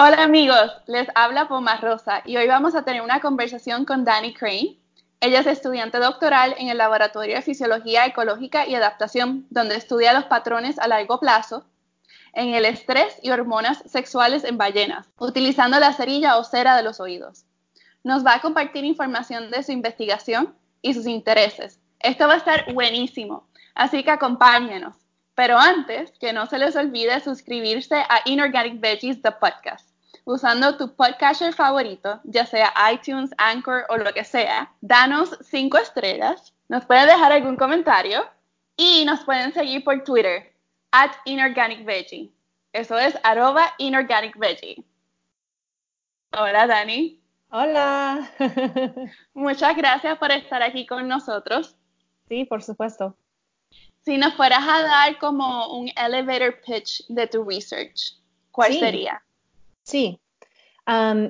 Hola amigos, les habla Poma Rosa y hoy vamos a tener una conversación con Dani Crane. Ella es estudiante doctoral en el Laboratorio de Fisiología Ecológica y Adaptación, donde estudia los patrones a largo plazo en el estrés y hormonas sexuales en ballenas, utilizando la cerilla o cera de los oídos. Nos va a compartir información de su investigación y sus intereses. Esto va a estar buenísimo, así que acompáñenos. Pero antes, que no se les olvide suscribirse a Inorganic Veggies, the podcast, usando tu podcaster favorito, ya sea iTunes, Anchor o lo que sea. Danos cinco estrellas, nos pueden dejar algún comentario y nos pueden seguir por Twitter, at Inorganic Veggie. Eso es arroba Inorganic Veggie. Hola, Dani. Hola. Muchas gracias por estar aquí con nosotros. Sí, por supuesto. Si nos fueras a dar como un elevator pitch de tu research, ¿cuál sería? Sí.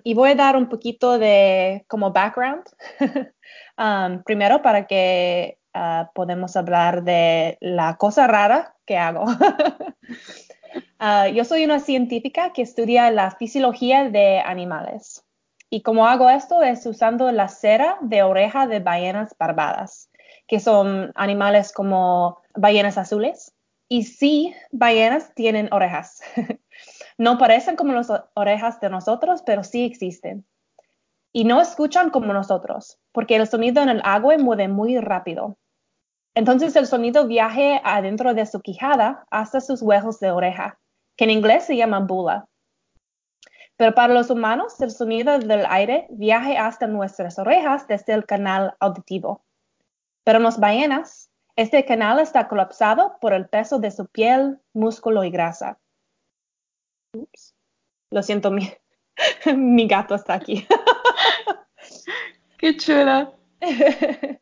Y voy a dar un poquito de como background. primero para que uh, podamos hablar de la cosa rara que hago. uh, yo soy una científica que estudia la fisiología de animales. Y como hago esto es usando la cera de oreja de ballenas barbadas que son animales como ballenas azules. Y sí, ballenas tienen orejas. no parecen como las orejas de nosotros, pero sí existen. Y no escuchan como nosotros, porque el sonido en el agua mueve muy rápido. Entonces el sonido viaja adentro de su quijada hasta sus huevos de oreja, que en inglés se llama bula. Pero para los humanos, el sonido del aire viaja hasta nuestras orejas desde el canal auditivo. Pero en las ballenas, este canal está colapsado por el peso de su piel, músculo y grasa. Ups. Lo siento, mi, mi gato está aquí. Qué chula.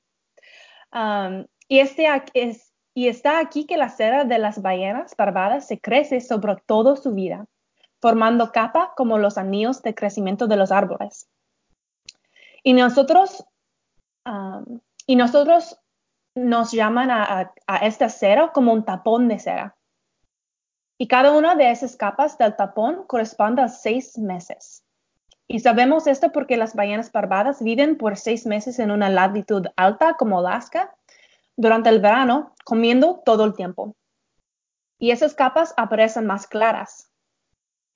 um, y, este es, y está aquí que la cera de las ballenas barbadas se crece sobre toda su vida, formando capa como los anillos de crecimiento de los árboles. Y nosotros um, y nosotros nos llaman a, esta cera como un tapón de cera. Y cada una de esas capas del tapón corresponde a seis meses. Y sabemos esto porque las ballenas barbadas viven por seis meses en una latitud alta como Alaska durante el verano, comiendo todo el tiempo. Y esas capas aparecen más claras.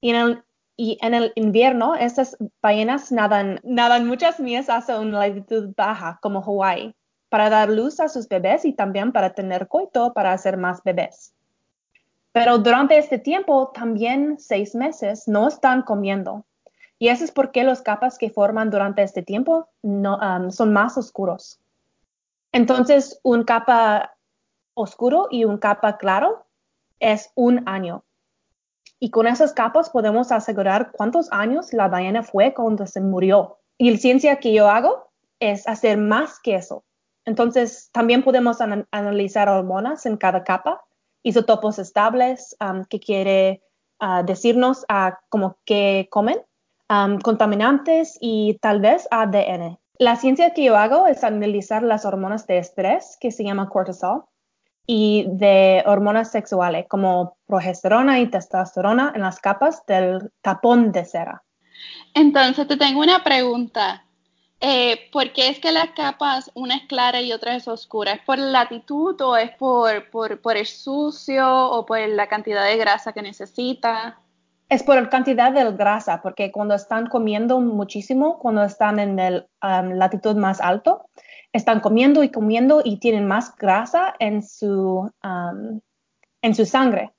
Y en el, invierno, estas ballenas nadan, nadan muchas millas hacia una latitud baja, como Hawái para dar luz a sus bebés y también para tener coito para hacer más bebés. Pero durante este tiempo, también seis meses, no están comiendo. Y eso es porque los capas que forman durante este tiempo um, son más oscuros. Entonces, un capa oscuro y un capa claro es un año. Y con esas capas podemos asegurar cuántos años la ballena fue cuando se murió. Y la ciencia que yo hago es hacer más que eso. Entonces, también podemos analizar hormonas en cada capa, isotopos estables, que quiere uh, decirnos uh, como que comen, contaminantes y tal vez ADN. La ciencia que yo hago es analizar las hormonas de estrés, que se llama cortisol, y de hormonas sexuales como progesterona y testosterona en las capas del tapón de cera. Entonces, te tengo una pregunta. Eh, ¿Por qué es que las capas, una es clara y otra es oscura? ¿Es por la latitud o es por, por, el sucio o por la cantidad de grasa que necesita? Es por la cantidad de grasa, porque cuando están comiendo muchísimo, cuando están en el um, latitud más alto, están comiendo y comiendo y tienen más grasa en su, um, en su sangre.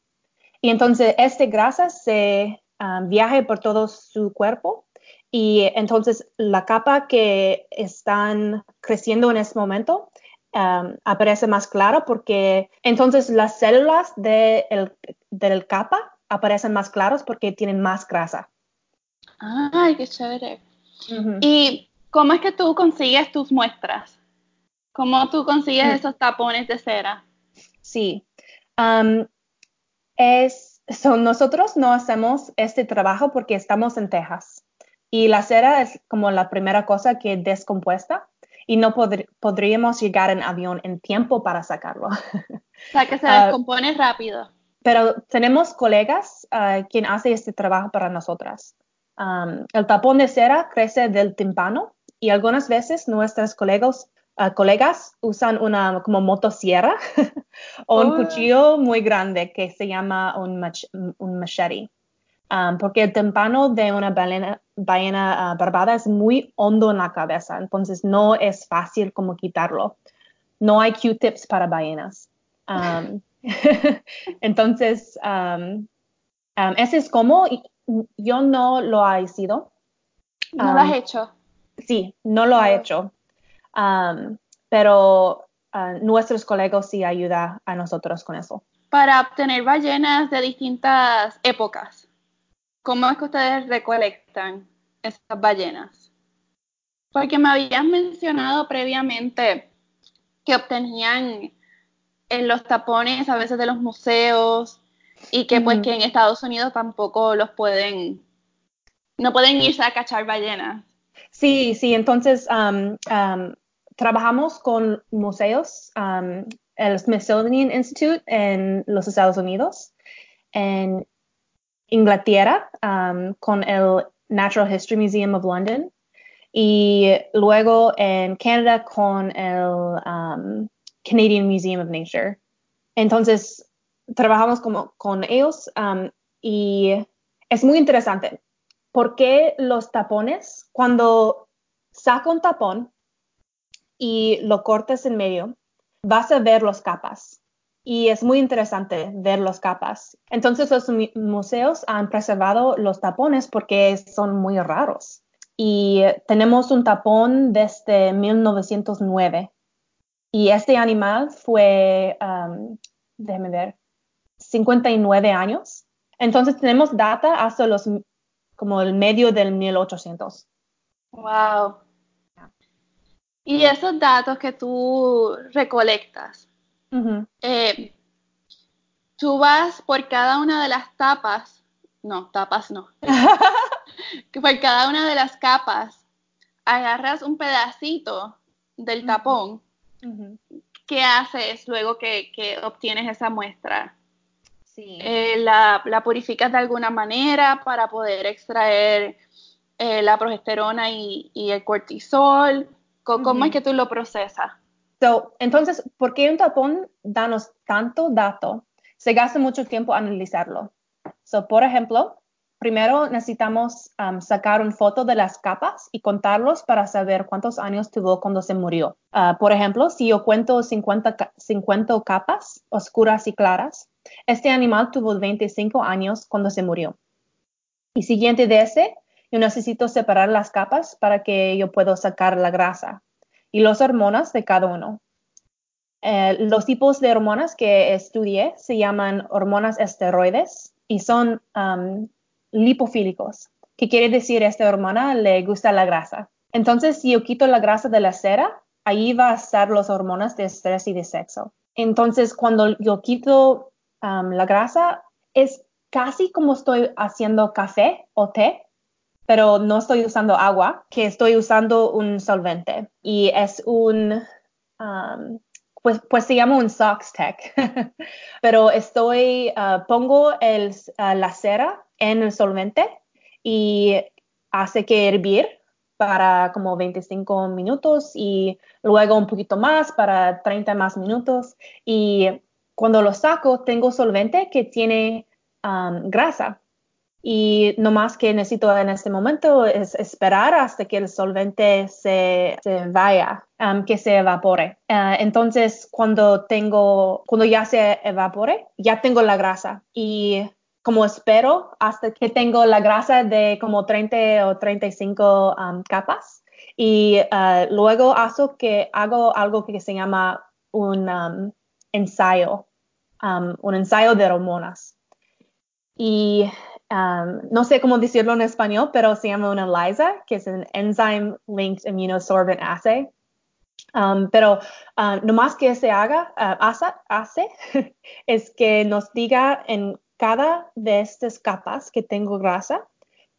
Y entonces, esta grasa se um, viaja por todo su cuerpo y entonces la capa que están creciendo en este momento um, aparece más clara porque entonces las células de del capa aparecen más claras porque tienen más grasa. Ay, qué chévere. ¿Y cómo es que tú consigues tus muestras? ¿Cómo tú consigues mm. esos tapones de cera? Sí. Um, es, nosotros no hacemos este trabajo porque estamos en Texas. Y la cera es como la primera cosa que descompuesta y no podríamos llegar en avión en tiempo para sacarlo. O sea, que se ah, descompone rápido. Pero tenemos colegas uh, quien hace este trabajo para nosotras. um, el tapón de cera crece del tímpano y algunas veces nuestros colegas, uh, colegas usan una como motosierra o un Oh. cuchillo muy grande que se llama un, mach- un machete. Um, porque el tímpano de una ballena, ballena uh, barbada es muy hondo en la cabeza, entonces no es fácil como quitarlo. No hay Q-tips para ballenas. Um, entonces, um, ese es como, yo no lo he sido. ¿No lo has hecho? Sí, no lo ha Oh. hecho. Pero uh, nuestros colegas sí ayudan a nosotros con eso. Para obtener ballenas de distintas épocas, ¿cómo es que ustedes recolectan esas ballenas? Porque me habías mencionado previamente que obtenían en los tapones a veces de los museos y que pues que en Estados Unidos tampoco los pueden, no pueden irse a cachar ballenas. Sí, sí, entonces um, um, trabajamos con museos, um, el Smithsonian Institute en los Estados Unidos, en Inglaterra um, con el Natural History Museum of London y luego en Canadá con el um, Canadian Museum of Nature. Entonces, trabajamos como, con ellos um, y es muy interesante. ¿Por qué los tapones? Cuando saca un tapón y lo cortas en medio, vas a ver los capas. Y es muy interesante ver los capas. Entonces los mu- museos han preservado los tapones porque son muy raros. Y tenemos un tapón desde 1909. Y este animal fue, um, déjeme ver, 59 años. Entonces tenemos data hasta los como el medio del 1800. Wow. Y esos datos que tú recolectas, Eh, tú vas por cada una de las tapas, no, tapas no, por cada una de las capas agarras un pedacito del tapón. ¿Qué haces luego que, que obtienes esa muestra? Sí. Eh, la, la purificas de alguna manera para poder extraer eh, la progesterona y, y el cortisol. Co- ¿Cómo es que tú lo procesas? So, entonces, ¿por qué un tapón danos tanto dato? Se gasta mucho tiempo analizarlo. So, por ejemplo, primero necesitamos um, sacar una foto de las capas y contarlos para saber cuántos años tuvo cuando se murió. Ah, por ejemplo, si yo cuento 50, ca- 50 capas oscuras y claras, este animal tuvo 25 años cuando se murió. Y siguiente de ese, yo necesito separar las capas para que yo pueda sacar la grasa y las hormonas de cada uno. Eh, los tipos de hormonas que estudié se llaman hormonas esteroides y son um, lipofílicos, que quiere decir esta hormona le gusta la grasa. Entonces, si yo quito la grasa de la cera, ahí va a estar las hormonas de estrés y de sexo. Entonces, cuando yo quito um, la grasa, es casi como estoy haciendo café o té, pero no estoy usando agua, que estoy usando un solvente. Y es un, um, pues, pues se llama un Sox Tech, pero estoy, uh, pongo el, uh, la cera en el solvente y hace que hervir para como 25 minutos y luego un poquito más para 30 más minutos. Y cuando lo saco, tengo solvente que tiene um, grasa. Y no más que necesito en este momento es esperar hasta que el solvente se, se vaya, um, que se evapore. Uh, entonces, cuando tengo, cuando ya se evapore, ya tengo la grasa. Y como espero hasta que tengo la grasa de como 30 o 35 um, capas. Y uh, luego hago, que, hago algo que se llama un um, ensayo, um, un ensayo de hormonas. Y um, no sé cómo decirlo en español, pero se llama una ELISA, que es un Enzyme Linked Immunosorbent Assay. Um, pero uh, no más que se haga, uh, hace, hace es que nos diga en cada de estas capas que tengo grasa,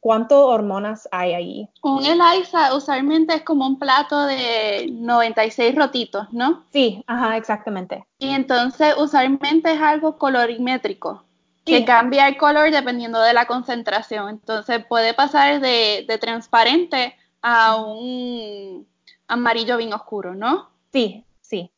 cuánto hormonas hay ahí. Un ELISA usualmente es como un plato de 96 rotitos, ¿no? Sí, ajá, exactamente. Y entonces usualmente es algo colorimétrico. Que cambia el color dependiendo de la concentración. Entonces puede pasar de, de transparente a un amarillo bien oscuro, ¿no? Sí, sí.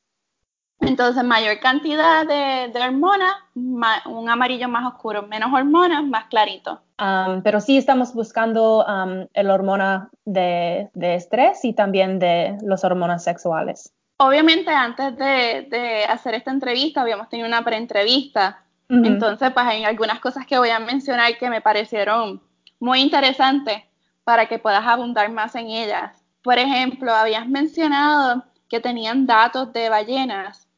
Entonces, mayor cantidad de, de hormonas, un amarillo más oscuro, menos hormonas, más clarito. Um, pero sí estamos buscando um, el hormona de, de, estrés y también de las hormonas sexuales. Obviamente, antes de, de hacer esta entrevista, habíamos tenido una preentrevista. Entonces, pues hay algunas cosas que voy a mencionar que me parecieron muy interesantes para que puedas abundar más en ellas. Por ejemplo, habías mencionado que tenían datos de ballenas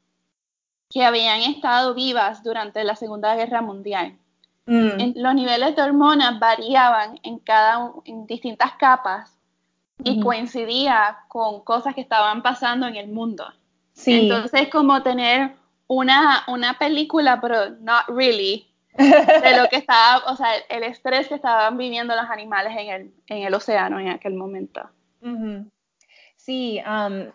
que habían estado vivas durante la Segunda Guerra Mundial. Mm. los niveles de hormonas variaban en cada en distintas capas y coincidía con cosas que estaban pasando en el mundo. Sí. Entonces, como tener una, una película, pero not really, de lo que estaba, o sea, el estrés que estaban viviendo los animales en el, en el océano en aquel momento. Sí, um,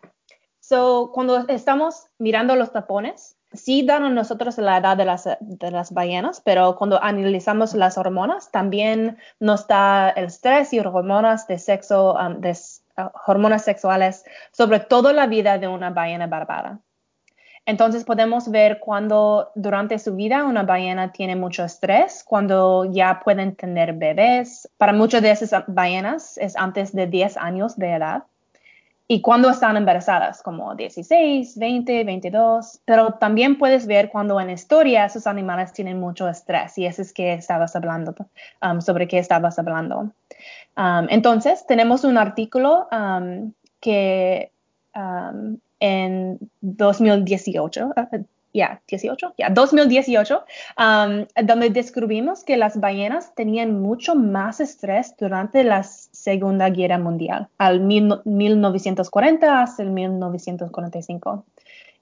so, cuando estamos mirando los tapones, sí dan a nosotros la edad de las, de las ballenas, pero cuando analizamos las hormonas, también nos da el estrés y hormonas de sexo, um, de, uh, hormonas sexuales sobre toda la vida de una ballena barbada. Entonces podemos ver cuando durante su vida una ballena tiene mucho estrés, cuando ya pueden tener bebés. Para muchas de esas ballenas es antes de 10 años de edad. Y cuando están embarazadas, como 16, 20, 22. Pero también puedes ver cuando en historia esos animales tienen mucho estrés. Y eso es que estabas hablando, um, sobre qué estabas hablando. Um, entonces, tenemos un artículo um, que en 2018, uh, ya, 18, ya, 2018, um, donde descubrimos que las ballenas tenían mucho más estrés durante la Segunda Guerra Mundial, al 1940 hasta el 1945.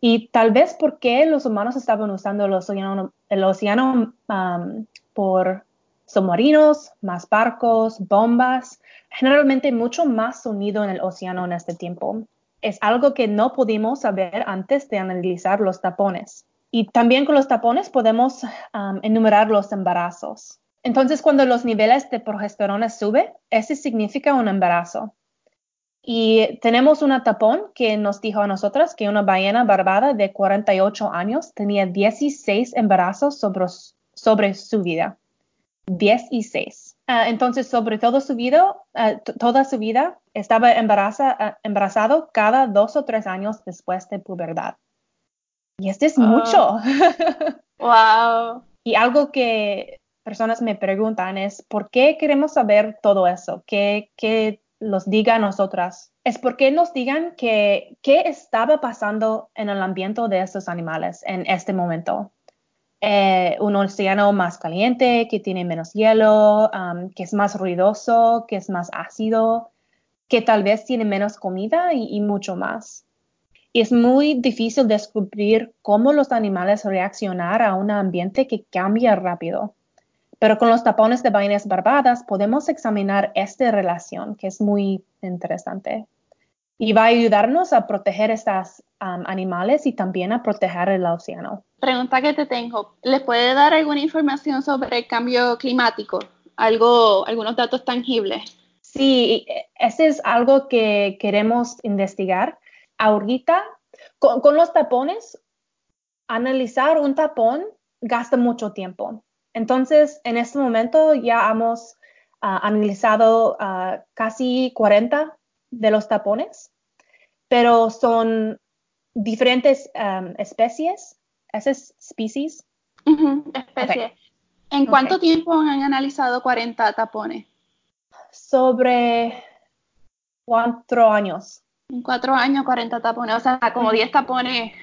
Y tal vez porque los humanos estaban usando el océano, um, por submarinos, más barcos, bombas, generalmente mucho más sonido en el océano en este tiempo es algo que no pudimos saber antes de analizar los tapones. Y también con los tapones podemos um, enumerar los embarazos. Entonces, cuando los niveles de progesterona suben, ese significa un embarazo. Y tenemos una tapón que nos dijo a nosotras que una ballena barbada de 48 años tenía 16 embarazos sobre, sobre su vida. 16. Ah, entonces, sobre todo su vida, ah, toda su vida, estaba ah, embarazado cada dos o tres años después de pubertad. Y esto es mucho. wow. y algo que personas me preguntan es, ¿por qué queremos saber todo eso? ¿Qué, qué los diga a nosotras? Es porque nos digan que qué estaba pasando en el ambiente de estos animales en este momento. Eh, un océano más caliente, que tiene menos hielo, que es más ruidoso, que es más ácido, que tal vez tiene menos comida y, mucho más. Es muy difícil descubrir cómo los animales reaccionar a un ambiente que cambia rápido. Pero con los tapones de ballenas barbadas podemos examinar esta relación, que es muy interesante. Y va a ayudarnos a proteger estos animales y también a proteger el océano pregunta que te tengo, ¿les puede dar alguna información sobre el cambio climático? Algo, algunos datos tangibles. Sí, ese es algo que queremos investigar. Ahorita, con, los tapones, analizar un tapón gasta mucho tiempo. Entonces, en este momento ya hemos ah, analizado ah, casi 40 de los tapones, pero son diferentes especies esas species? especie. ¿En cuánto tiempo han analizado 40 tapones? Sobre cuatro años. En cuatro años, 40 tapones, o sea, como 10 tapones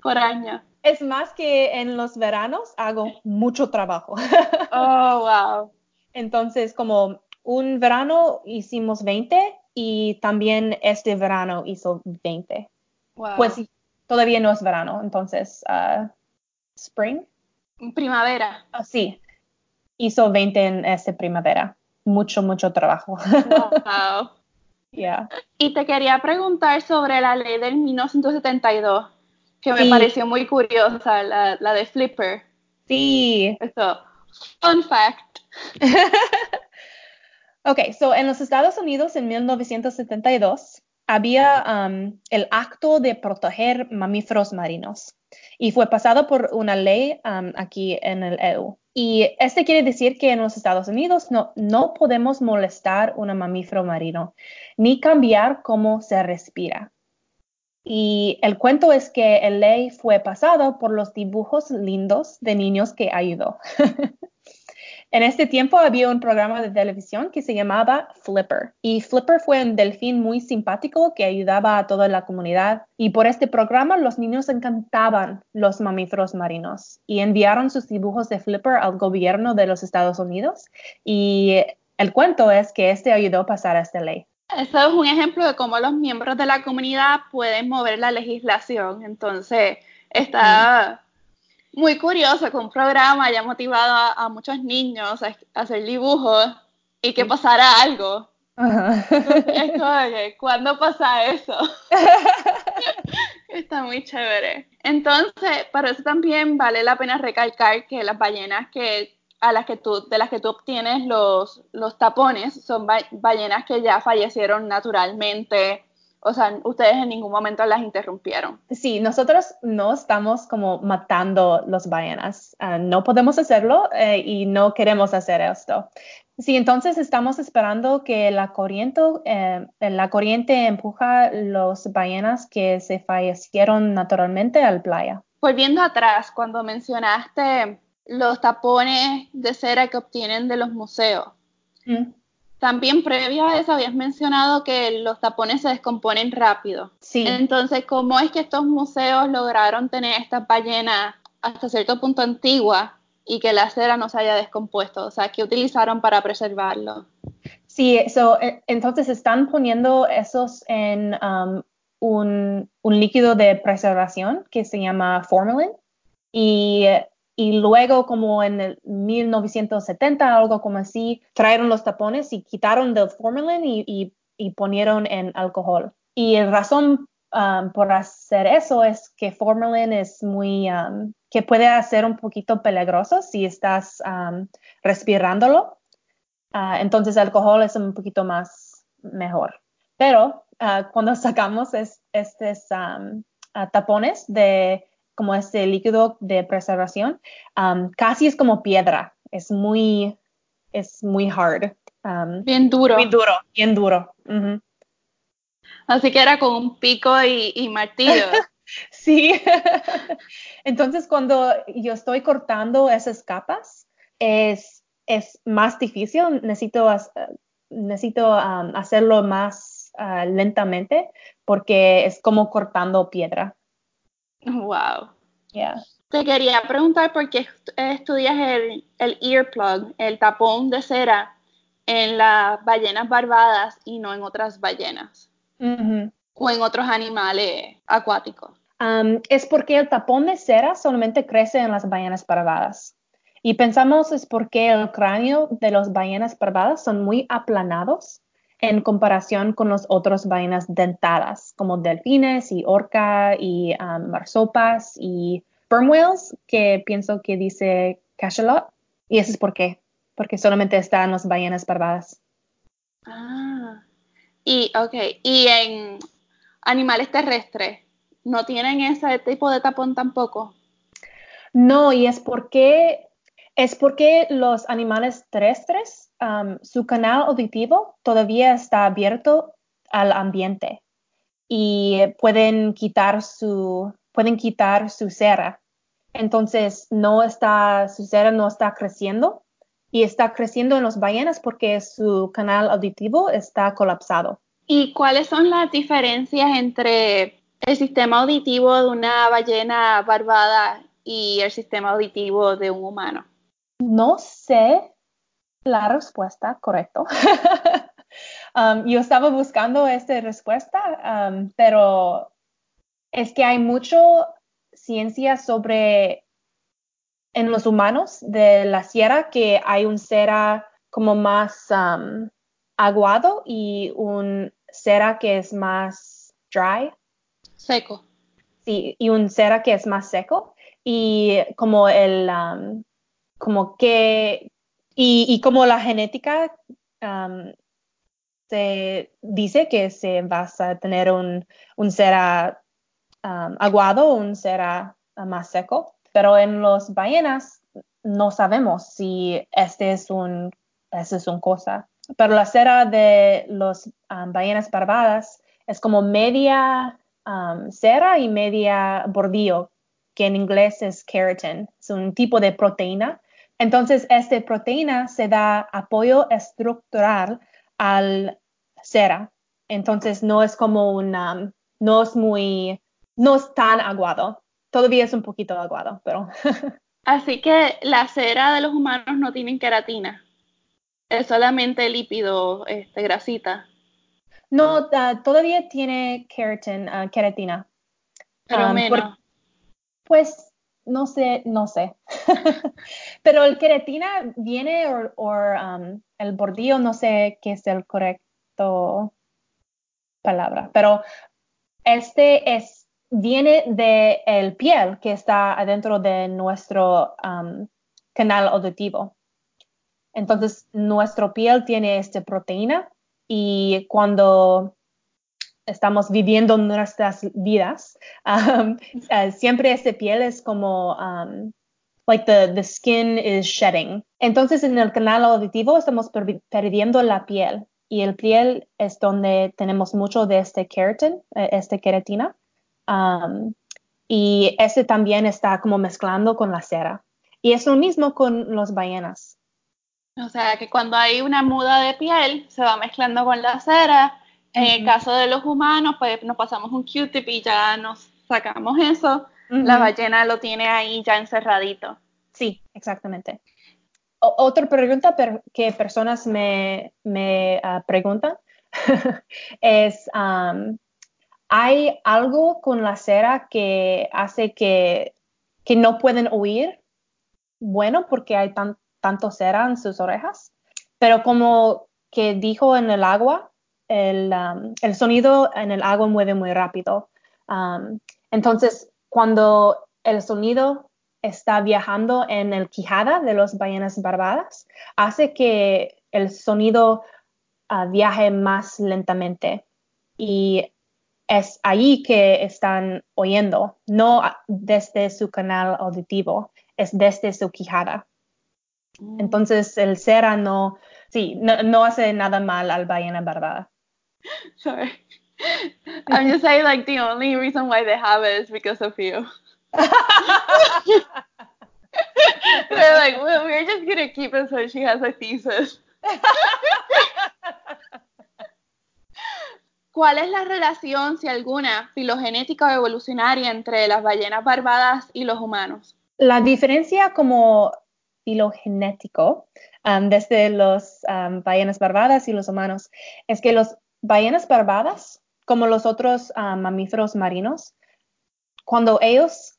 por año. Es más que en los veranos hago mucho trabajo. oh, wow. Entonces, como un verano hicimos 20 y también este verano hizo 20. Wow. Pues todavía no es verano, entonces, uh, spring. Primavera. Ah, sí, hizo 20 en esta primavera. Mucho, mucho trabajo. Wow. yeah. Y te quería preguntar sobre la ley del 1972, que me pareció muy curiosa, la, la de Flipper. Sí. Eso, fun fact. ok, so en los Estados Unidos en 1972 había um, el acto de proteger mamíferos marinos y fue pasado por una ley um, aquí en el EU. Y este quiere decir que en los Estados Unidos no, no podemos molestar un mamífero marino ni cambiar cómo se respira. Y el cuento es que el ley fue pasado por los dibujos lindos de niños que ayudó. En este tiempo había un programa de televisión que se llamaba Flipper y Flipper fue un delfín muy simpático que ayudaba a toda la comunidad y por este programa los niños encantaban los mamíferos marinos y enviaron sus dibujos de Flipper al gobierno de los Estados Unidos y el cuento es que este ayudó a pasar esta ley. Eso es un ejemplo de cómo los miembros de la comunidad pueden mover la legislación. Entonces, está muy curioso que un programa haya motivado a, muchos niños a, hacer dibujos y que pasara algo. Es como que, ¿cuándo pasa eso? Está muy chévere. Entonces, para eso también vale la pena recalcar que las ballenas que a las que tú, de las que tú obtienes los, los tapones son ballenas que ya fallecieron naturalmente o sea, ustedes en ningún momento las interrumpieron. Sí, nosotros no estamos como matando los ballenas. Ah, no podemos hacerlo eh, y no queremos hacer esto. Sí, entonces estamos esperando que la corriente, eh, la corriente empuja los ballenas que se fallecieron naturalmente al playa. Volviendo atrás, cuando mencionaste los tapones de cera que obtienen de los museos, mm. También previo a eso habías mencionado que los tapones se descomponen rápido. Sí. Entonces, ¿cómo es que estos museos lograron tener estas ballenas hasta cierto punto antiguas y que la cera no se haya descompuesto? O sea, ¿qué utilizaron para preservarlo? Sí, e, entonces están poniendo esos en um, un, un, líquido de preservación que se llama formalin y y luego como en el 1970, algo como así, trajeron los tapones y quitaron del formalin y, y, y ponieron en alcohol. Y la razón um, por hacer eso es que formalin es muy, um, que puede ser un poquito peligroso si estás um, respirándolo. Uh, entonces alcohol es un poquito más mejor. Pero uh, cuando sacamos estos uh, tapones de como este líquido de preservación, um, casi es como piedra, es muy, es muy hard. Um, bien duro. Muy duro, bien duro. Así que era con un pico y, martillo. sí. Entonces, cuando yo estoy cortando esas capas, es, es más difícil. Necesito, necesito um, hacerlo más uh, lentamente porque es como cortando piedra. Wow. Yeah. Te quería preguntar por qué estudias el, el earplug, el tapón de cera, en las ballenas barbadas y no en otras ballenas o en otros animales acuáticos. Um, es porque el tapón de cera solamente crece en las ballenas barbadas. Y pensamos es porque el cráneo de las ballenas barbadas son muy aplanados en comparación con los otros ballenas dentadas, como delfines y orca y um, marsopas y sperm whales, que pienso que dice cachalot. Y eso es por qué, porque solamente están las ballenas barbadas. Ah, y ok, y en animales terrestres, ¿no tienen ese tipo de tapón tampoco? No, y es porque es porque los animales terrestres Um, su canal auditivo todavía está abierto al ambiente y pueden quitar su, pueden quitar su cera. Entonces, no está, su cera no está creciendo y está creciendo en las ballenas porque su canal auditivo está colapsado. ¿Y cuáles son las diferencias entre el sistema auditivo de una ballena barbada y el sistema auditivo de un humano? No sé la respuesta, correcto. Um, yo estaba buscando esta respuesta, um, pero es que hay mucho ciencia sobre en los humanos de la sierra que hay un cera como más um, aguado y un cera que es más dry. Seco. Sí, y un cera que es más seco. y como el, um, como que, y, como la genética um, se dice que se vas a tener un, un cera um, aguado, un cera más seco, pero en los ballenas no sabemos si este es un, es un cosa. Pero la cera de los ballenas barbadas es como media cera y media bordillo, que en inglés es keratin. Es un tipo de proteína. Entonces, esta proteína se da apoyo estructural al cera. Entonces, no es como una, no es muy, no es tan aguado. Todavía es un poquito aguado, pero. Así que la cera de los humanos no tienen queratina. Es solamente lípido, este, grasita. No, todavía tiene keratin, uh, queratina. Pero um, menos. pues no sé, no sé. Pero el queratina viene o um, el bordillo, no sé qué es el correcto palabra, pero este es viene de el piel que está adentro de nuestro um, canal auditivo. Entonces, nuestro piel tiene esta proteína y cuando estamos viviendo nuestras vidas, um, uh, siempre esa piel es como, um, like the, the skin is shedding. Entonces en el canal auditivo estamos perdiendo la piel y el piel es donde tenemos mucho de este keratin, eh, este queratina. Um, y ese también está como mezclando con la cera. Y es lo mismo con los ballenas. O sea, que cuando hay una muda de piel, se va mezclando con la cera en el caso de los humanos, pues nos pasamos un Q-tip y ya nos sacamos eso. La ballena lo tiene ahí ya encerradito. Sí, exactamente. otra pregunta que personas me, me ah, preguntan es, ¿hay algo con la cera que hace que, que no pueden oír? Bueno, porque hay tanto cera en sus orejas, pero como que dijo en el agua, Um, el, sonido en el agua mueve muy rápido. Um, entonces, cuando el sonido está viajando en el quijada de las ballenas barbadas, hace que el sonido uh, viaje más lentamente. Y es ahí que están oyendo, no desde su canal auditivo, es desde su quijada. Mm. Entonces, el cera no, sí, no, no hace nada mal al ballena barbada. Sorry. I'm just saying, like, the only reason why they have it is because of you. They're like, well, we're just gonna keep it so she has a thesis. ¿Cuál es la relación, si alguna, filogenética o evolucionaria entre las ballenas barbadas y los humanos? La diferencia como filogenético um, desde los um, ballenas barbadas y los humanos es que los ballenas barbadas, como los otros ah, mamíferos marinos, cuando ellos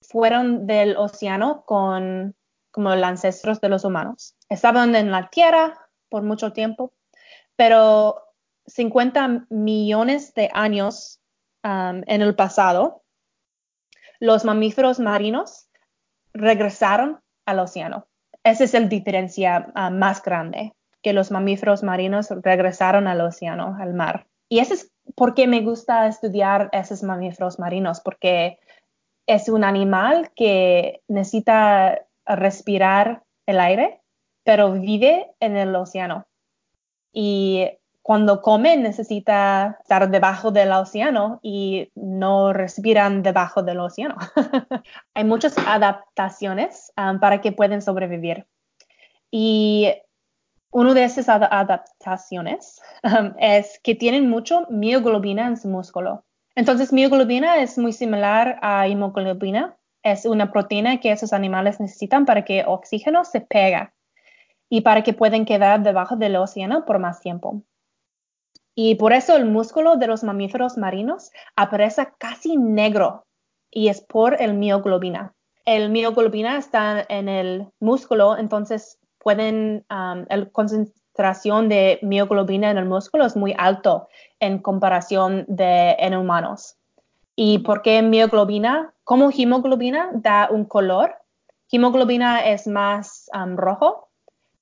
fueron del océano con como los ancestros de los humanos, estaban en la tierra por mucho tiempo, pero 50 millones de años en el pasado, los mamíferos marinos regresaron al océano. Esa es la diferencia ah, más grande que los mamíferos marinos regresaron al océano, al mar. Y eso es porque me gusta estudiar esos mamíferos marinos, porque es un animal que necesita respirar el aire, pero vive en el océano. Y cuando come necesita estar debajo del océano y no respiran debajo del océano. Hay muchas adaptaciones um, para que puedan sobrevivir. Y una de esas adaptaciones um, es que tienen mucho mioglobina en su músculo. Entonces, mioglobina es muy similar a hemoglobina. Es una proteína que esos animales necesitan para que oxígeno se pega y para que puedan quedar debajo del océano por más tiempo. Y por eso el músculo de los mamíferos marinos aparece casi negro y es por el mioglobina. El mioglobina está en el músculo, entonces pueden, um, la concentración de mioglobina en el músculo es muy alto en comparación de en humanos. ¿Y por qué mioglobina? Como hemoglobina da un color. Hemoglobina es más rojo,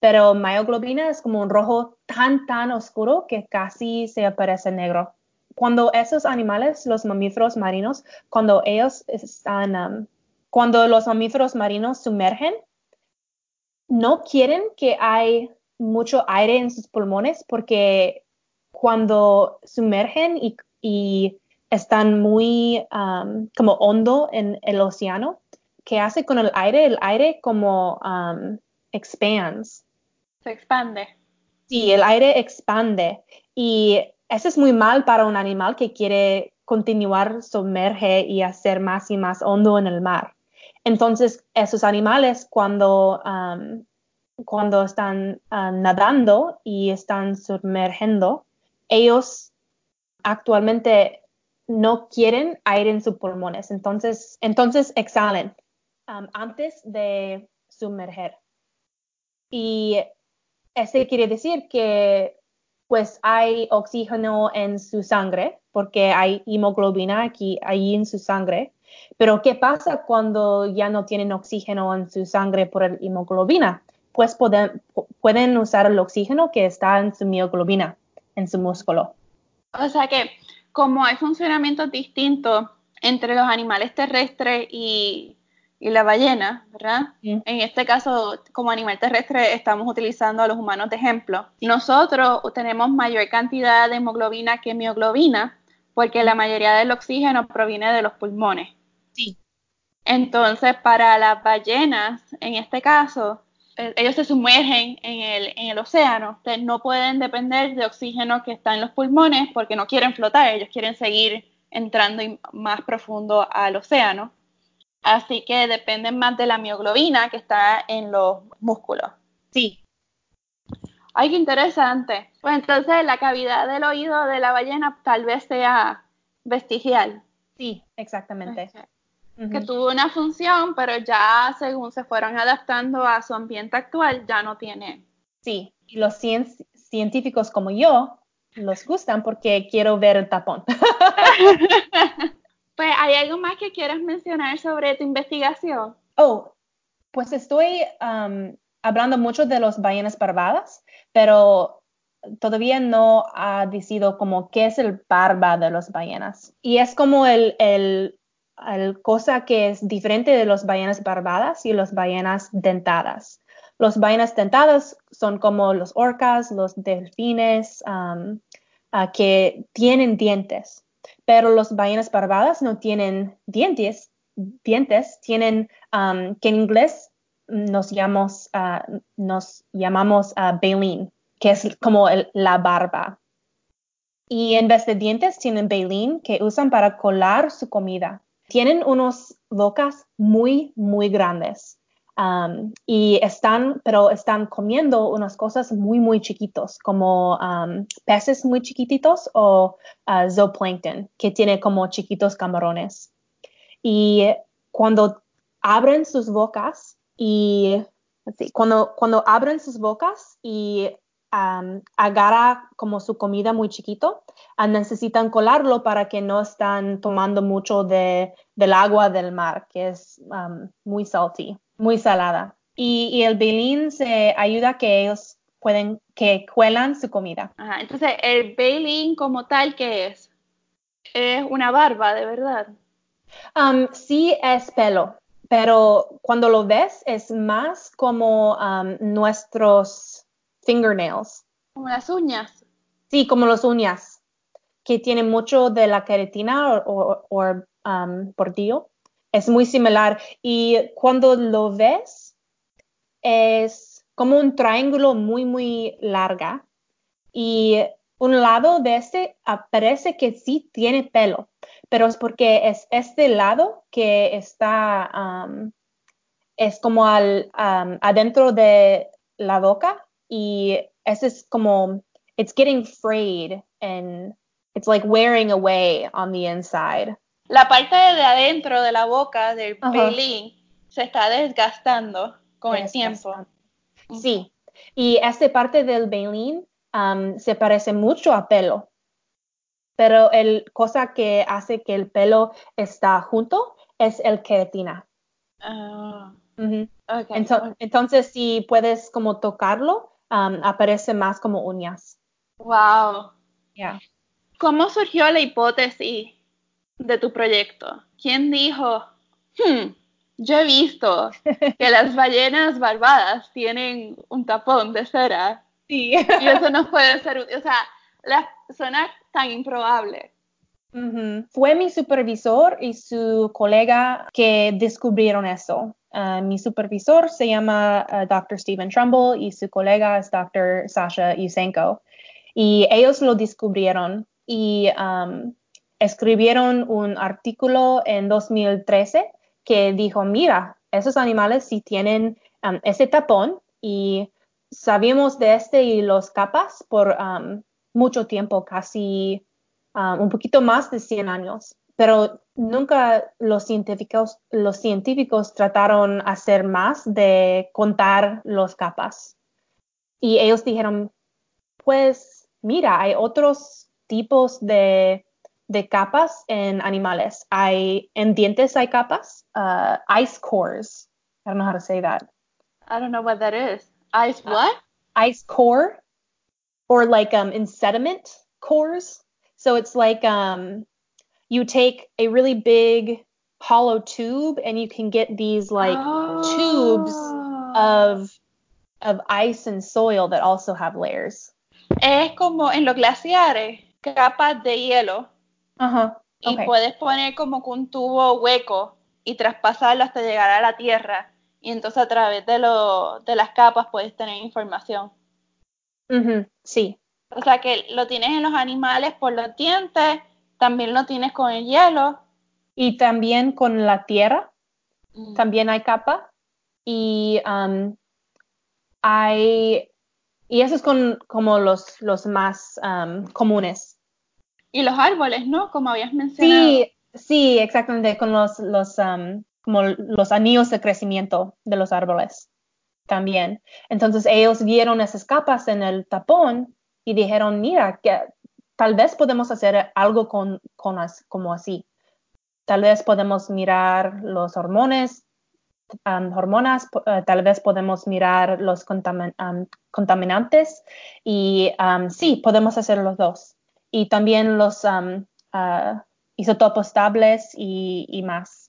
pero mioglobina es como un rojo tan, tan oscuro que casi se aparece negro. Cuando esos animales, los mamíferos marinos, cuando ellos están, cuando los mamíferos marinos sumergen, no quieren que hay mucho aire en sus pulmones porque cuando sumergen y, están muy um, como hondo en el océano, ¿qué hace con el aire? El aire como um, expands. Se expande. Sí, el aire expande y eso es muy mal para un animal que quiere continuar sumerge y hacer más y más hondo en el mar. Entonces, esos animales cuando um, cuando están ah, nadando y están sumergiendo, ellos actualmente no quieren aire en sus pulmones, entonces, entonces exhalen um, antes de sumerger. Y eso quiere decir que pues hay oxígeno en su sangre, porque hay hemoglobina aquí, ahí en su sangre. Pero ¿qué pasa cuando ya no tienen oxígeno en su sangre por la hemoglobina? pues pueden, pueden usar el oxígeno que está en su mioglobina, en su músculo. O sea que como hay funcionamientos distintos entre los animales terrestres y, la ballena, ¿verdad? En este caso, como animal terrestre, estamos utilizando a los humanos de ejemplo. Nosotros tenemos mayor cantidad de hemoglobina que mioglobina, porque la mayoría del oxígeno proviene de los pulmones. Sí. Entonces, para las ballenas, en este caso, eh, ellos se sumergen en el, en el océano, no pueden depender de oxígeno que está en los pulmones porque no quieren flotar, ellos quieren seguir entrando más profundo al océano. Así que dependen más de la mioglobina que está en los músculos. Sí. Ay, qué interesante. Pues entonces la cavidad del oído de la ballena tal vez sea vestigial. Sí, exactamente que tuvo una función, pero ya según se fueron adaptando a su ambiente actual, ya no tiene. Sí, y los científicos como yo los gustan porque quiero ver el tapón. pues, ¿hay algo más que quieras mencionar sobre tu investigación? Oh, pues estoy um, hablando mucho de los ballenas barbadas, pero todavía no ha decidido como qué es el barba de los ballenas. Y es como el, el cosa que es diferente de las ballenas barbadas y las ballenas dentadas. Los ballenas dentadas son como los orcas, los delfines, um, uh, que tienen dientes, pero los ballenas barbadas no tienen dientes, dientes tienen, um, que en inglés nos llamamos, uh, nos llamamos uh, baleen, que es como la barba. Y en vez de dientes tienen baleen que usan para colar su comida tienen unos bocas muy, muy grandes. Um, y están, pero están comiendo unas cosas muy, muy chiquitos, como um, peces muy chiquititos o uh, zooplankton, que tiene como chiquitos camarones. Y cuando abren sus bocas y cuando, cuando abren sus bocas y agarra como su comida muy chiquito, ah, necesitan colarlo para que no están tomando mucho de, del agua del mar, que es muy salty, muy salada. Y, el se ayuda a que ellos pueden, que cuelan su comida. entonces, el baleen como tal, ¿qué es? Es una barba, de verdad. sí, es pelo, pero cuando lo ves es más como nuestros fingernails. Como las uñas. Sí, como las uñas, que tienen mucho de la queratina o, um, portillo. Es muy similar. Y cuando lo ves, es como un triángulo muy, muy larga. Y un lado de este parece que sí tiene pelo, pero es porque es este lado que está, um, es como al, um, adentro de la boca y ese es como, it's getting frayed and it's like wearing away on the inside. La parte de adentro de la boca del pelín se está desgastando con el tiempo. Sí, y esa parte del um, se parece mucho a pelo. Pero el cosa que hace que el pelo está junto es el queratina. Ah, okay. Ento- entonces, si puedes como tocarlo, um, aparece más como uñas. Wow. Yeah. ¿Cómo surgió la hipótesis de tu proyecto? ¿Quién dijo, "Hmm, yo he visto que las ballenas barbadas tienen un tapón de cera Sí. y eso no puede ser, útil"? o sea, la- suena tan improbable. Ujú. Fue mi supervisor y su colega que descubrieron eso. Ah, mi supervisor se llama ah, Dr. Stephen Trumbull y su colega es Dr. Sasha Yusenko. Y ellos lo descubrieron y um, escribieron un artículo en 2013 que dijo, mira, esos animales sí tienen um, ese tapón y sabíamos de este y los capas por um, mucho tiempo, casi um, un poquito más de 100 años. Pero nunca los científicos, los científicos trataron hacer más de contar los capas. Y ellos dijeron, pues mira, hay otros tipos de, de capas en animales. Hay, en dientes hay capas, uh, ice cores. I don't know how to say that. I don't know what that is. Ice what? Ice core or like um, in sediment cores. So it's like um, you take a really big hollow tube and you can get these like tubes Oh. of of ice and soil that also have layers. Es como en los glaciares, capas de hielo Uh-huh. y Okay. puedes poner como que un tubo hueco y traspasarlo hasta llegar a la tierra y entonces a través de, lo, de las capas puedes tener información. Ujú, Sí. O sea que lo tienes en los animales por los dientes, también lo tienes con el hielo. Y también con la tierra, también hay capa. Y um, hay, y eso es con como los, los más um, comunes. Y los árboles, ¿no? Como habías mencionado. Sí, sí, exactamente, con los, los, um, como los anillos de crecimiento de los árboles también. Entonces ellos vieron esas capas en el tapón y dijeron, mira, que tal vez podemos hacer algo con, con as- como así. Tal vez podemos mirar los hormones, um, hormonas, eh, tal vez podemos mirar los contamin- contaminantes y um, sí, podemos hacer los dos. Y también los um, ah, isótopos estables y, y más.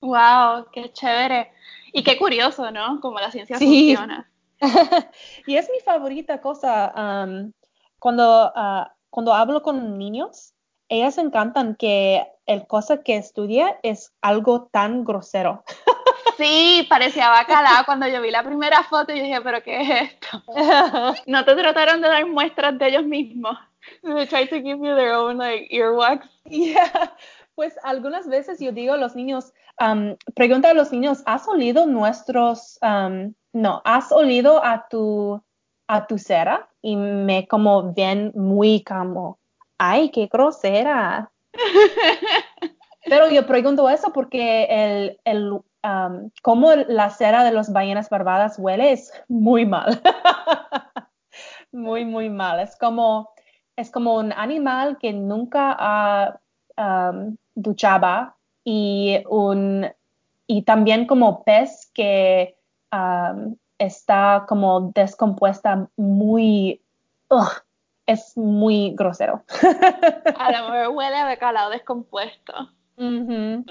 Wow, qué chévere. Y qué curioso, ¿no? Como la ciencia Sí. funciona. y es mi favorita cosa. um, cuando, ah, cuando hablo con niños, ellas encantan que el cosa que estudia es algo tan grosero. Sí, parecía bacalao cuando yo vi la primera foto y dije, pero ¿qué es esto? ¿No te trataron de dar muestras de ellos mismos? They tried to give you their own like earwax. Yeah. Pues algunas veces yo digo a los niños, um, pregunta a los niños, ¿has olido nuestros, um, no, ¿has olido a tu, a tu cera? Y me como ven muy como, ay, qué grosera. Pero yo pregunto eso porque el, el, um, cómo la cera de las ballenas barbadas huele es muy mal. muy, muy mal. Es como, es como un animal que nunca ha um, duchaba y un y también como pez que um, está como descompuesta muy ugh, es muy grosero. A lo mejor huele a bacalao descompuesto. Uy.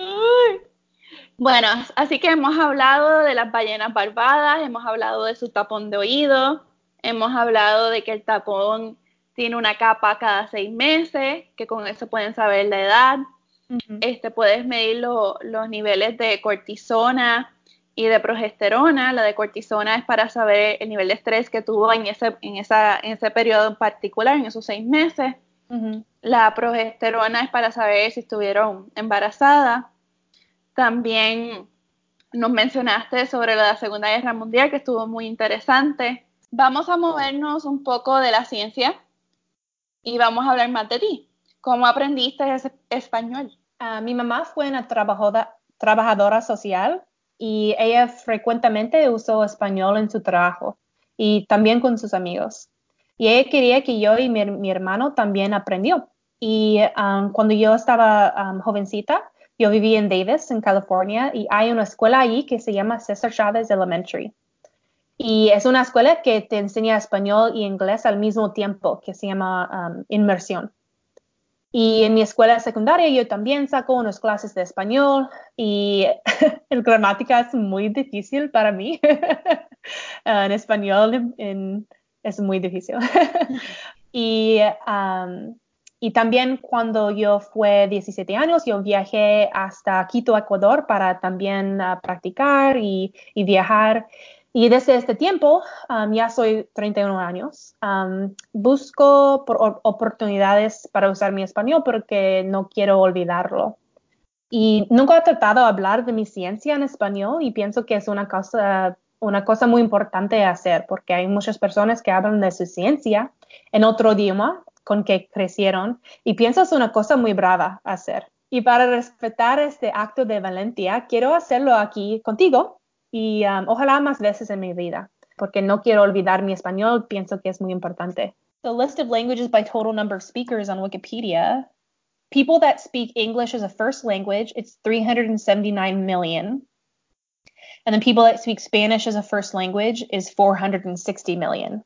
Bueno, así que hemos hablado de las ballenas barbadas, hemos hablado de su tapón de oído, hemos hablado de que el tapón tiene una capa cada seis meses, que con eso pueden saber la edad. Ujú. Este, puedes medir lo- los niveles de cortisona y de progesterona. La de cortisona es para saber el nivel de estrés que tuvo en ese, en esa, en ese periodo en particular, en esos seis meses. Ujú. La progesterona es para saber si estuvieron embarazadas. También nos mencionaste sobre la Segunda Guerra Mundial, que estuvo muy interesante. Vamos a movernos un poco de la ciencia y vamos a hablar más de ti. ¿Cómo aprendiste ese español? Ah, mi mamá fue una trabajadora, social y ella frecuentemente usó español en su trabajo y también con sus amigos. Y ella quería que yo y mi, hermano también aprendió. Y cuando yo estaba jovencita, yo viví en Davis, en California, y hay una escuela allí que se llama Cesar Chavez Elementary. Y es una escuela que te enseña español y inglés al mismo tiempo, que se llama inmersión. Y en mi escuela secundaria yo también saco unas clases de español y el gramática es muy difícil para mí. en español es muy difícil. y um, y también cuando yo fue 17 años, yo viajé hasta Quito, Ecuador, para también uh, practicar y, y, viajar. Y desde este tiempo, um, ya soy 31 años, um, busco por oportunidades para usar mi español porque no quiero olvidarlo. Y nunca he tratado de hablar de mi ciencia en español y pienso que es una cosa, una cosa muy importante hacer porque hay muchas personas que hablan de su ciencia en otro idioma con que crecieron y pienso es una cosa muy brava hacer. Y para respetar este acto de valentía, quiero hacerlo aquí contigo y um, ojalá más veces en mi vida, porque no quiero olvidar mi español, pienso que es muy importante. The list of languages by total number of speakers on Wikipedia. People that speak English as a first language, it's 379 million. And then people that speak Spanish as a first language is 460 million.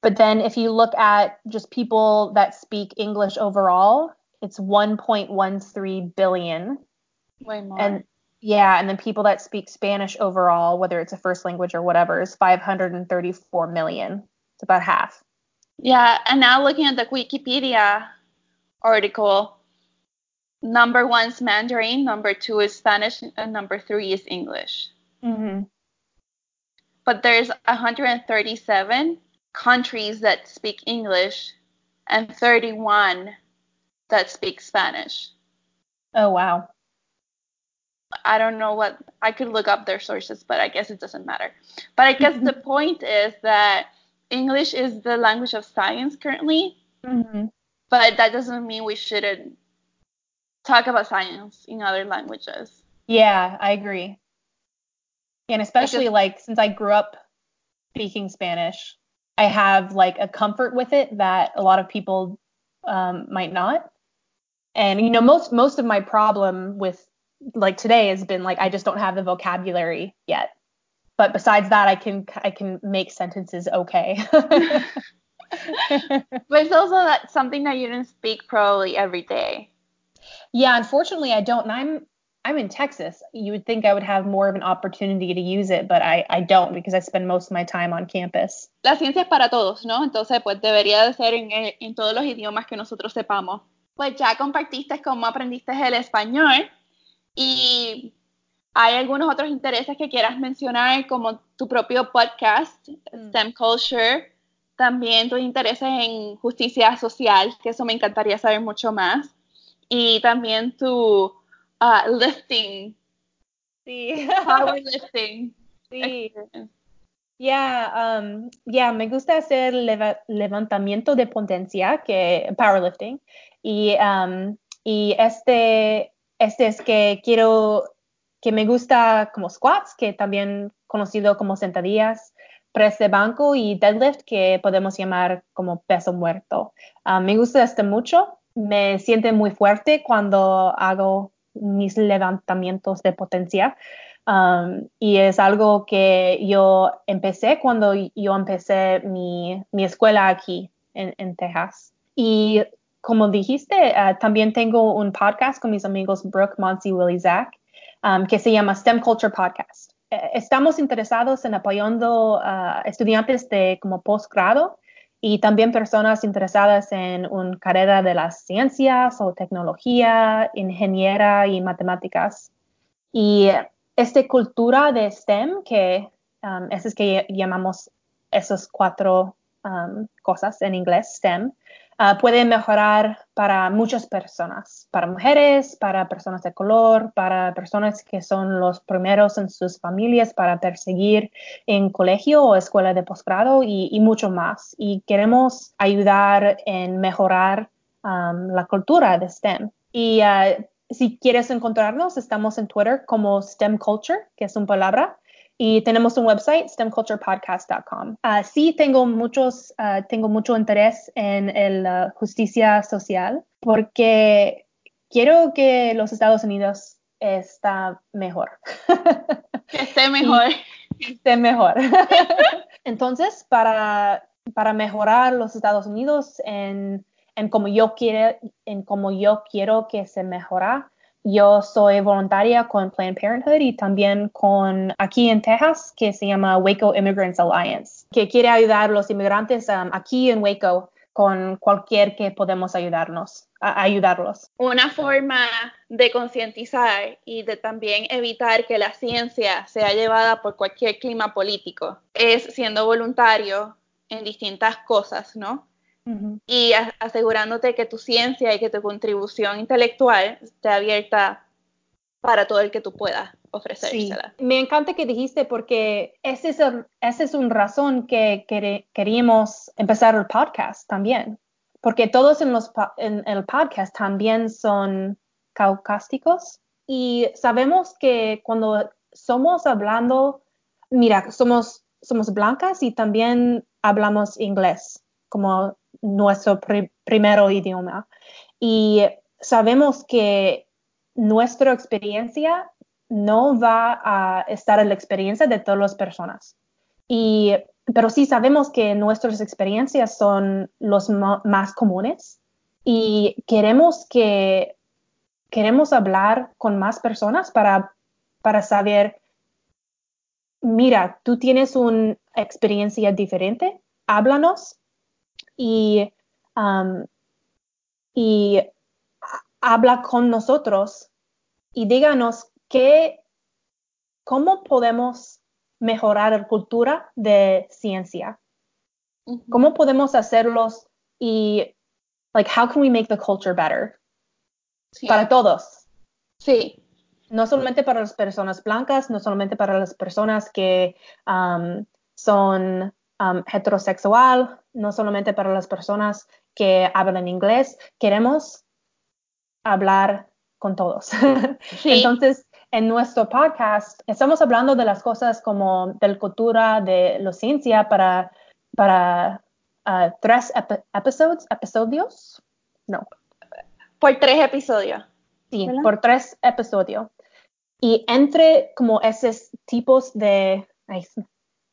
But then if you look at just people that speak English overall, it's 1.13 billion. Way more. And yeah, and then people that speak Spanish overall, whether it's a first language or whatever, is 534 million. It's about half. Yeah, and now looking at the Wikipedia article, number one is Mandarin, number two is Spanish, and number three is English. Mm-hmm. But there's 137 countries that speak English and 31 that speak Spanish. Oh, wow. I don't know what I could look up their sources, but I guess it doesn't matter. But I guess the point is that English is the language of science currently, mm-hmm. but that doesn't mean we shouldn't talk about science in other languages. Yeah, I agree. And especially like since I grew up speaking Spanish, I have like a comfort with it that a lot of people um, might not. And you know, most most of my problem with like today has been like I just don't have the vocabulary yet. But besides that, I can I can make sentences okay. but it's also that something that you don't speak probably every day. Yeah, unfortunately, I don't. And I'm I'm in Texas. You would think I would have more of an opportunity to use it, but I, I don't because I spend most of my time on campus. La ciencia es para todos, ¿no? Entonces, pues debería de ser en, en todos los idiomas que nosotros sepamos. Pues ya compartiste cómo aprendiste el español y hay algunos otros intereses que quieras mencionar, como tu propio podcast, mm. STEM Culture, también tus intereses en justicia social, que eso me encantaría saber mucho más, y también tu uh, lifting. Sí. Powerlifting. Sí. Yeah, um, yeah, me gusta hacer leva levantamiento de potencia, que powerlifting. Y, um, y este, este es que quiero, que me gusta como squats, que también conocido como sentadillas, press de banco y deadlift, que podemos llamar como peso muerto. Um, me gusta este mucho. Me siente muy fuerte cuando hago mis levantamientos de potencia. Um, y es algo que yo empecé cuando yo empecé mi, mi escuela aquí en, en, Texas. Y como dijiste, uh, también tengo un podcast con mis amigos Brooke, Monsi, Willie, Zach, um, que se llama STEM Culture Podcast. Eh, estamos interesados en apoyando uh, estudiantes de como postgrado y también personas interesadas en una carrera de las ciencias o tecnología, ingeniera y matemáticas. Y esta cultura de STEM, que um, es que llamamos esas cuatro um, cosas en inglés, STEM, uh, puede mejorar para muchas personas, para mujeres, para personas de color, para personas que son los primeros en sus familias para perseguir en colegio o escuela de posgrado y, mucho más. Y queremos ayudar en mejorar um, la cultura de STEM. Y uh, si quieres encontrarnos, estamos en Twitter como STEM Culture, que es una palabra, y tenemos un website, stemculturepodcast.com. Uh, sí tengo muchos, uh, tengo mucho interés en la justicia social porque quiero que los Estados Unidos está mejor. Que esté mejor. esté mejor. Entonces, para, para mejorar los Estados Unidos en, en como yo quiero, en como yo quiero que se mejora, yo soy voluntaria con Planned Parenthood y también con aquí en Texas que se llama Waco Immigrants Alliance, que quiere ayudar a los inmigrantes um, aquí en Waco con cualquier que podemos ayudarnos, a ayudarlos. Una forma de concientizar y de también evitar que la ciencia sea llevada por cualquier clima político es siendo voluntario en distintas cosas, ¿no? Y asegurándote que tu ciencia y que tu contribución intelectual esté abierta para todo el que tú puedas ofrecérsela. Me encanta que dijiste porque esa es, ese es una razón que, queríamos empezar el podcast también, porque todos en, los, en el podcast también son caucásticos y sabemos que cuando somos hablando, mira, somos, somos blancas y también hablamos inglés como nuestro primer idioma. Y sabemos que nuestra experiencia no va a estar en la experiencia de todas las personas. Y, pero sí sabemos que nuestras experiencias son los más comunes y queremos que queremos hablar con más personas para, para saber, mira, tú tienes una experiencia diferente, háblanos y, um, y habla con nosotros y díganos qué, cómo podemos mejorar la cultura de ciencia. ¿Cómo podemos hacerlos y, like, how can we make the culture better? Para todos. Sí. No solamente para las personas blancas, no solamente para las personas que um, son um, heterosexual, no solamente para las personas que hablan inglés, queremos hablar con todos. Entonces, en nuestro podcast estamos hablando de las cosas como de la cultura, de la ciencia para, para uh, tres episodios, episodios, no. Por tres episodios. Sí, por tres episodios. Y entre como esos tipos de,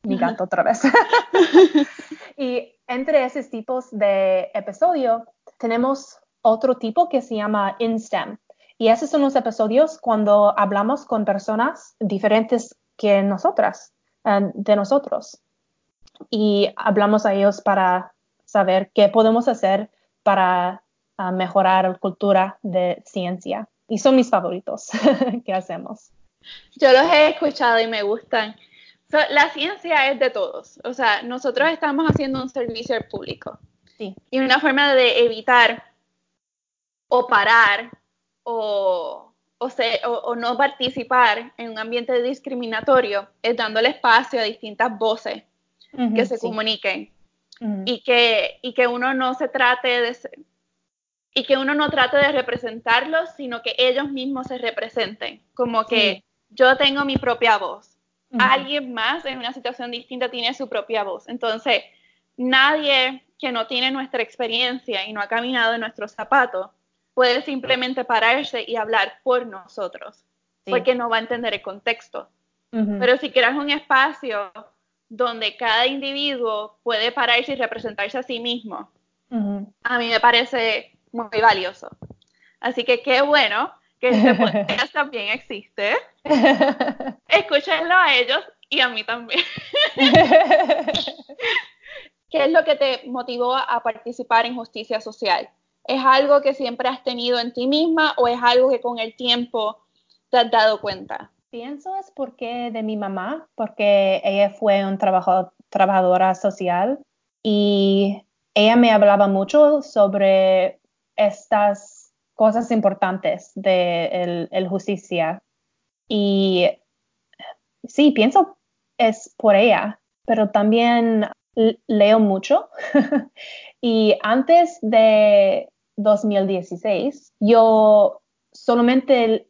mi gato otra vez. y entre esos tipos de episodio tenemos otro tipo que se llama InSTEM. Y esos son los episodios cuando hablamos con personas diferentes que nosotras, eh, de nosotros. Y hablamos a ellos para saber qué podemos hacer para ah, mejorar la cultura de ciencia. Y son mis favoritos que hacemos. Yo los he escuchado y me gustan la ciencia es de todos. O sea, nosotros estamos haciendo un servicio al público. Sí. Y una forma de evitar o parar o, o, no participar en un ambiente discriminatorio es dándole espacio a distintas voces que se comuniquen. y, que, y que uno no se trate de y que uno no trate de representarlos, sino que ellos mismos se representen. Como que yo tengo mi propia voz alguien más en una situación distinta tiene su propia voz. Entonces, nadie que no tiene nuestra experiencia y no ha caminado en nuestros zapatos puede simplemente pararse y hablar por nosotros, porque no va a entender el contexto. Pero si creas un espacio donde cada individuo puede pararse y representarse a sí mismo, a mí me parece muy valioso. Así que qué bueno que este podcast también existe. Escúchenlo a ellos y a mí también. ¿Qué es lo que te motivó a participar en justicia social? ¿Es algo que siempre has tenido en ti misma o es algo que con el tiempo te has dado cuenta? Pienso es porque de mi mamá, porque ella fue una trabajadora social y ella me hablaba mucho sobre estas cosas importantes de el, justicia. Y sí, pienso es por ella, pero también leo mucho. y antes de 2016, yo solamente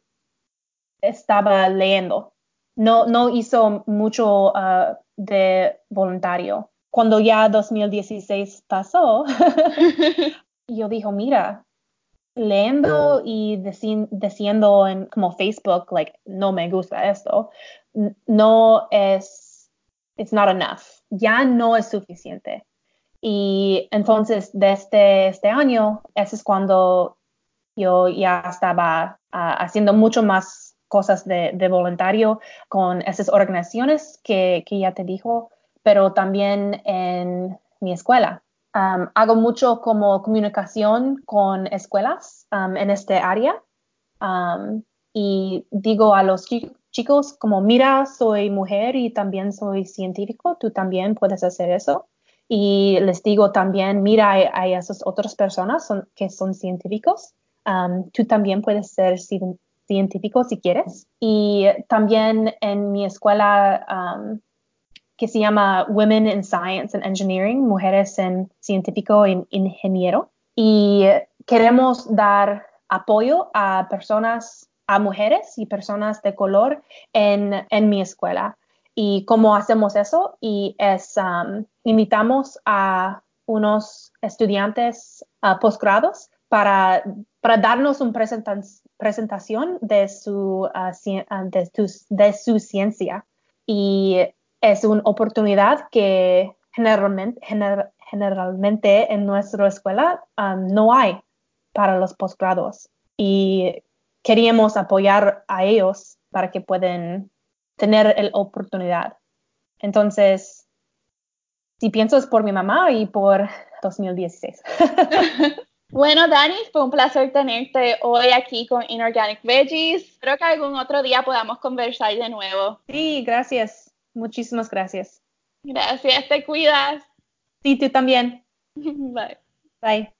estaba leyendo no, no hizo mucho uh, de voluntario. Cuando ya 2016 pasó, yo dijo, mira, leyendo y diciendo en como Facebook, like, no me gusta esto, no es, it's not enough, ya no es suficiente. Y entonces, desde este año, ese es cuando yo ya estaba ah, haciendo mucho más cosas de, voluntario con esas organizaciones que, que, ya te dijo, pero también en mi escuela. Um, hago mucho como comunicación con escuelas um, en este área um, y digo a los chicos como, mira, soy mujer y también soy científico, tú también puedes hacer eso. Y les digo también, mira, hay, esas otras personas que son científicos, tú también puedes ser científico si quieres. Y también en mi escuela que se llama Women in Science and Engineering, Mujeres en Científico e Ingeniero. Y queremos dar apoyo a personas, a mujeres y personas de color en, en mi escuela. ¿Y cómo hacemos eso? Y es, um, invitamos a unos estudiantes uh, posgrados para, para darnos una presentación de su, uh, de, su ciencia. Y es una oportunidad que generalmente, generalmente en nuestra escuela um, no hay para los posgrados. Y queríamos apoyar a ellos para que puedan tener la oportunidad. Entonces, si pienso es por mi mamá y por 2016. Bueno, Dani, fue un placer tenerte hoy aquí con Inorganic Veggies. Espero que algún otro día podamos conversar de nuevo. Sí, gracias. Muchísimas gracias. Gracias, te cuidas. Sí, tú también. Bye. Bye.